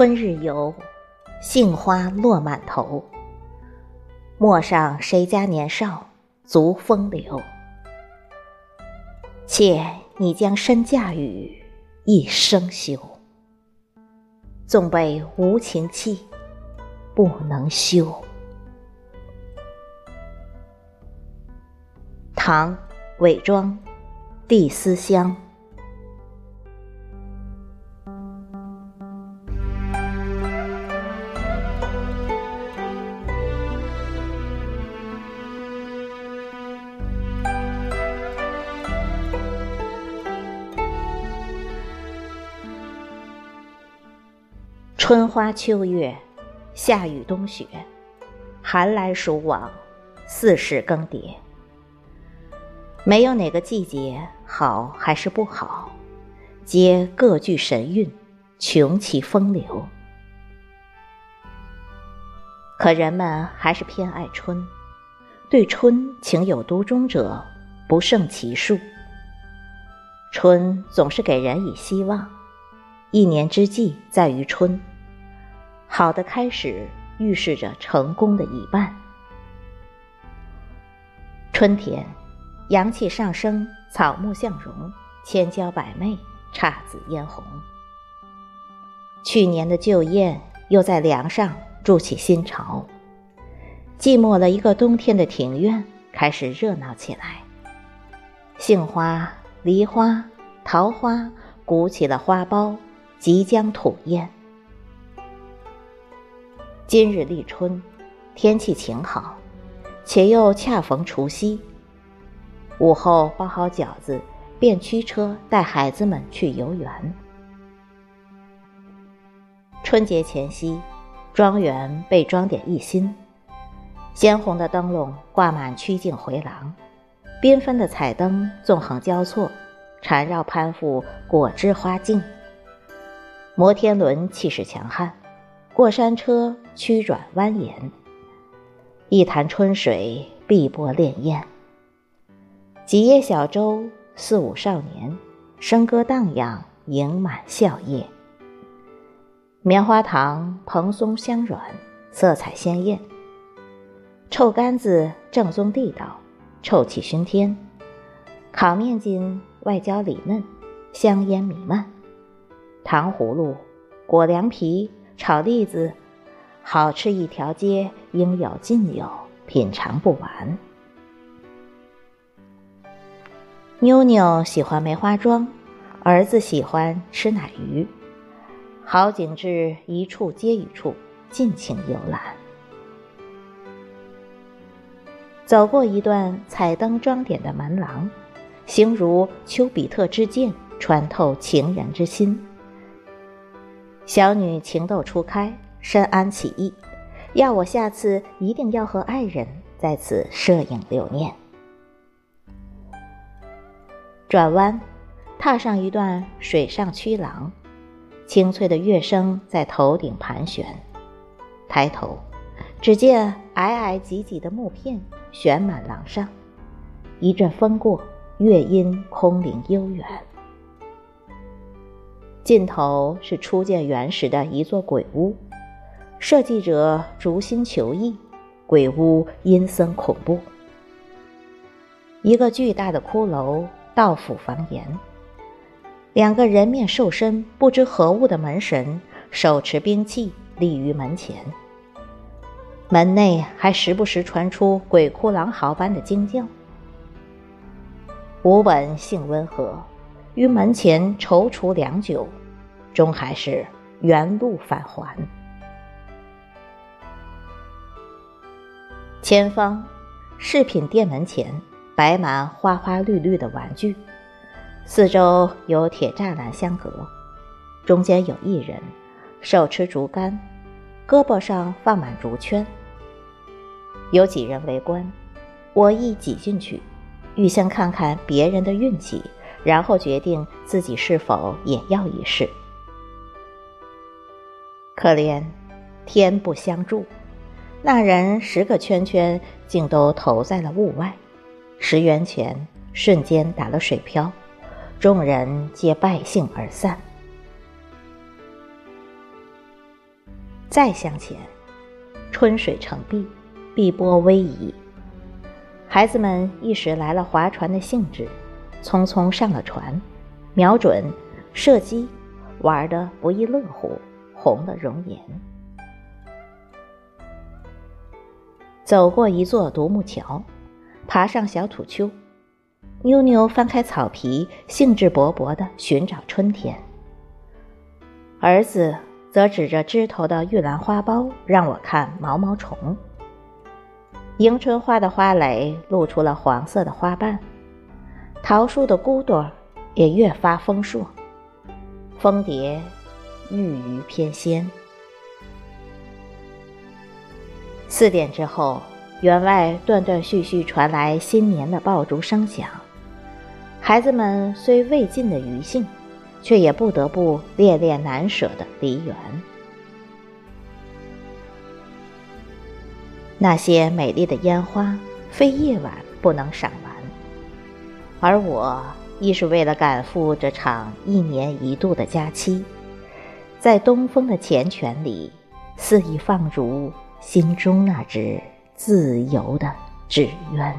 春日游，杏花落满头。陌上谁家年少，足风流。妾你将身嫁与一生休，纵被无情弃，不能休。唐·韦庄，《帝思乡》。春花秋月，夏雨冬雪，寒来暑往，四时更迭。没有哪个季节好还是不好，皆各具神韵，穷其风流。可人们还是偏爱春，对春情有独钟者不胜其数。春总是给人以希望，一年之计在于春。好的开始预示着成功的一半。春天，阳气上升，草木向荣，千娇百媚，姹紫嫣红。去年的旧燕又在梁上筑起新巢，寂寞了一个冬天的庭院开始热闹起来。杏花、梨花、桃花鼓起了花苞，即将吐艳。今日立春，天气晴好，且又恰逢除夕。午后包好饺子，便驱车带孩子们去游园。春节前夕，庄园被装点一新，鲜红的灯笼挂满曲径回廊，缤纷的彩灯纵横交错，缠绕攀附果枝花径。摩天轮气势强悍。过山车曲转蜿蜒，一潭春水碧波潋滟。几叶小舟，四五少年，笙歌荡漾，盈满笑靥。棉花糖蓬松香软，色彩鲜艳。臭干子正宗地道，臭气熏天。烤面筋外焦里嫩，香烟弥漫。糖葫芦，裹凉皮。炒栗子，好吃一条街，应有尽有，品尝不完。妞妞喜欢梅花桩，儿子喜欢吃奶鱼，好景致一处接一处，尽情游览。走过一段彩灯装点的门廊，形如丘比特之箭，穿透情人之心。小女情窦初开，深谙其意，要我下次一定要和爱人在此摄影留念。转弯，踏上一段水上曲廊，清脆的乐声在头顶盘旋。抬头，只见矮矮挤挤的木片悬满廊上，一阵风过，乐音空灵悠远。尽头是初见原时的一座鬼屋，设计者逐心求意，鬼屋阴森恐怖。一个巨大的骷髅倒 phủ 房檐，两个人面兽身不知何物的门神手持兵器立于门前，门内还时不时传出鬼哭狼嚎般的惊叫。吾本性温和，于门前踌躇良久。终还是原路返还。前方，饰品店门前摆满花花绿绿的玩具，四周有铁栅栏相隔，中间有一人，手持竹竿，胳膊上放满竹圈。有几人围观，我亦挤进去，欲先看看别人的运气，然后决定自己是否也要一试。可怜，天不相助，那人十个圈圈竟都投在了屋外，十元钱瞬间打了水漂，众人皆败兴而散。再向前，春水成碧，碧波逶迤。孩子们一时来了划船的兴致，匆匆上了船，瞄准，射击，玩得不亦乐乎，红了容颜。走过一座独木桥，爬上小土丘，妞妞翻开草皮，兴致勃勃地寻找春天。儿子则指着枝头的玉兰花苞让我看毛毛虫。迎春花的花蕾露出了黄色的花瓣，桃树的骨朵也越发丰硕，蜂蝶郁郁翩跹。四点之后，园外断断续续传来新年的爆竹声响，孩子们虽未尽的余兴，却也不得不恋恋难舍的离园。那些美丽的烟花，非夜晚不能赏完。而我亦是为了赶赴这场一年一度的假期，在东风的缱绻里，肆意放逐心中那只自由的纸鸢。